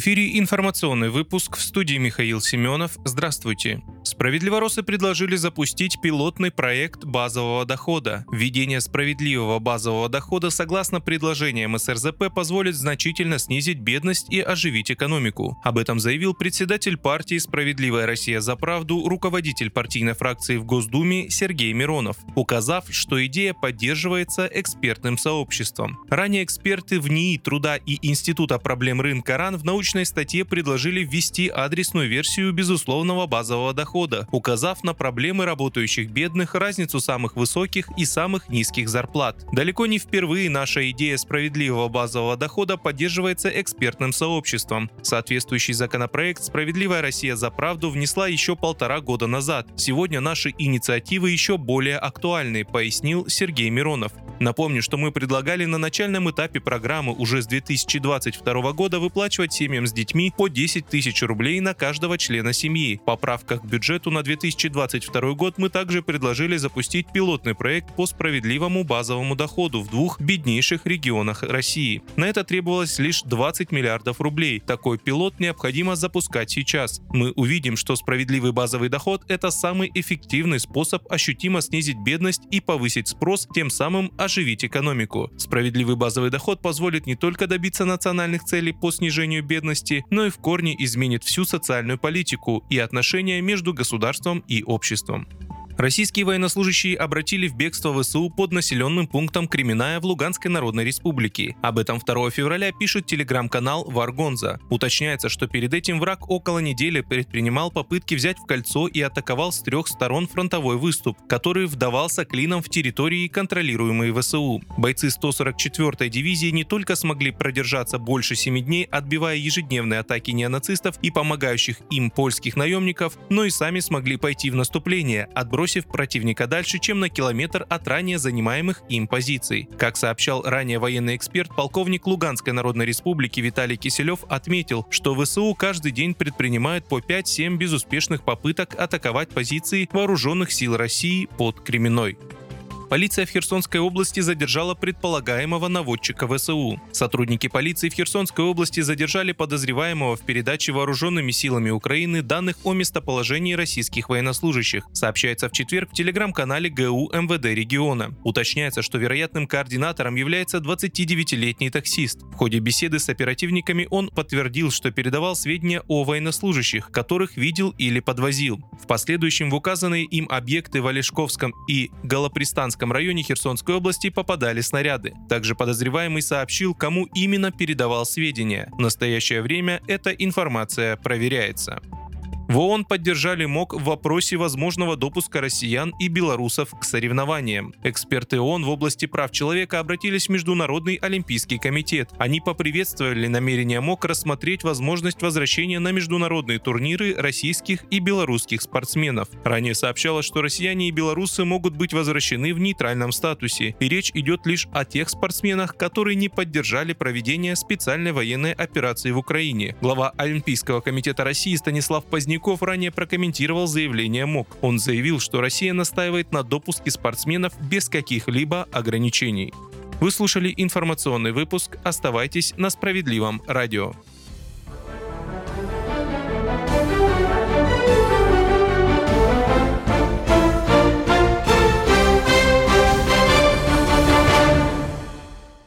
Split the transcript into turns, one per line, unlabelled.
Эфире информационный выпуск в студии Михаил Семенов. Здравствуйте. Справедливоросы предложили запустить пилотный проект базового дохода. Введение справедливого базового дохода согласно предложениям СРЗП позволит значительно снизить бедность и оживить экономику. Об этом заявил председатель партии «Справедливая Россия за правду», руководитель партийной фракции в Госдуме Сергей Миронов, указав, что идея поддерживается экспертным сообществом. Ранее эксперты в НИИ труда и Института проблем рынка РАН в научной статье предложили ввести адресную версию безусловного базового дохода, указав на проблемы работающих бедных, разницу самых высоких и самых низких зарплат. Далеко не впервые наша идея справедливого базового дохода поддерживается экспертным сообществом. Соответствующий законопроект «Справедливая Россия за правду» внесла еще полтора года назад. Сегодня наши инициативы еще более актуальны, пояснил Сергей Миронов. Напомню, что мы предлагали на начальном этапе программы уже с 2022 года выплачивать семьям с детьми по 10 тысяч рублей на каждого члена семьи. Поправка к бюджету на 2022 год мы также предложили запустить пилотный проект по справедливому базовому доходу в двух беднейших регионах России. На это требовалось лишь 20 миллиардов рублей. Такой пилот необходимо запускать сейчас. Мы увидим, что справедливый базовый доход – это самый эффективный способ ощутимо снизить бедность и повысить спрос, тем самым оживить экономику. Справедливый базовый доход позволит не только добиться национальных целей по снижению бедности, но и в корне изменит всю социальную политику и отношения между государством и обществом. Российские военнослужащие обратили в бегство ВСУ под населенным пунктом Кременная в Луганской Народной Республике. Об этом 2 февраля пишет телеграм-канал Варгонза. Уточняется, что перед этим враг около недели предпринимал попытки взять в кольцо и атаковал с трех сторон фронтовой выступ, который вдавался клином в территории, контролируемые ВСУ. Бойцы 144-й дивизии не только смогли продержаться больше 7 дней, отбивая ежедневные атаки неонацистов и помогающих им польских наемников, но и сами смогли пойти в наступление, отбросив отбросив противника дальше, чем на километр от ранее занимаемых им позиций. Как сообщал ранее военный эксперт, полковник Луганской Народной Республики Виталий Киселев отметил, что ВСУ каждый день предпринимают по 5-7 безуспешных попыток атаковать позиции вооруженных сил России под Кременной. Полиция в Херсонской области задержала предполагаемого наводчика ВСУ. Сотрудники полиции в Херсонской области задержали подозреваемого в передаче вооруженными силами Украины данных о местоположении российских военнослужащих, сообщается в четверг в телеграм-канале ГУ МВД региона. Уточняется, что вероятным координатором является 29-летний таксист. В ходе беседы с оперативниками он подтвердил, что передавал сведения о военнослужащих, которых видел или подвозил. В последующем в указанные им объекты в Олешковском и Галапристанском Купянском районе Херсонской области попадали снаряды. Также подозреваемый сообщил, кому именно передавал сведения. В настоящее время эта информация проверяется. В ООН поддержали МОК в вопросе возможного допуска россиян и белорусов к соревнованиям. Эксперты ООН в области прав человека обратились в Международный Олимпийский комитет. Они поприветствовали намерение МОК рассмотреть возможность возвращения на международные турниры российских и белорусских спортсменов. Ранее сообщалось, что россияне и белорусы могут быть возвращены в нейтральном статусе, и речь идет лишь о тех спортсменах, которые не поддержали проведение специальной военной операции в Украине. Глава Олимпийского комитета России Станислав Поздняков Сердюков ранее прокомментировал заявление МОК. Он заявил, что Россия настаивает на допуске спортсменов без каких-либо ограничений. Вы слушали информационный выпуск. Оставайтесь на справедливом радио.